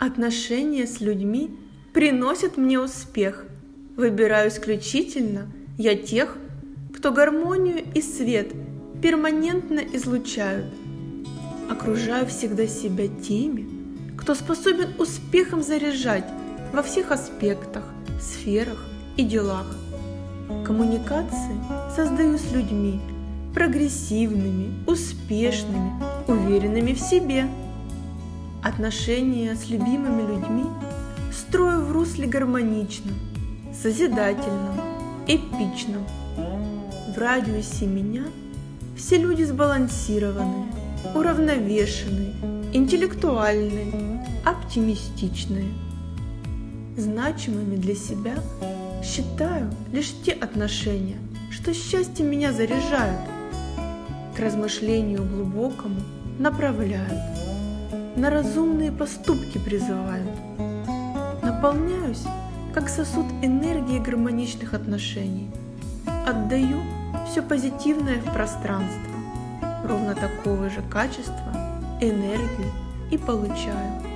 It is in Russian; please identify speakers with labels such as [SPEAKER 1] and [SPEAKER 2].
[SPEAKER 1] Отношения с людьми приносят мне успех. Выбираю исключительно я тех, кто гармонию и свет перманентно излучают. Окружаю всегда себя теми, кто способен успехом заряжать во всех аспектах, сферах и делах. Коммуникации создаю с людьми прогрессивными, успешными, уверенными в себе. Отношения с любимыми людьми строю в русле гармоничном, созидательном, эпичном. В радиусе меня все люди сбалансированные, уравновешенные, интеллектуальные, оптимистичные. Значимыми для себя считаю лишь те отношения, что счастье меня заряжают, к размышлению глубокому направляют, на разумные поступки призывают. Наполняюсь, как сосуд энергии гармоничных отношений. Отдаю все позитивное в пространство, ровно такого же качества, энергию и получаю.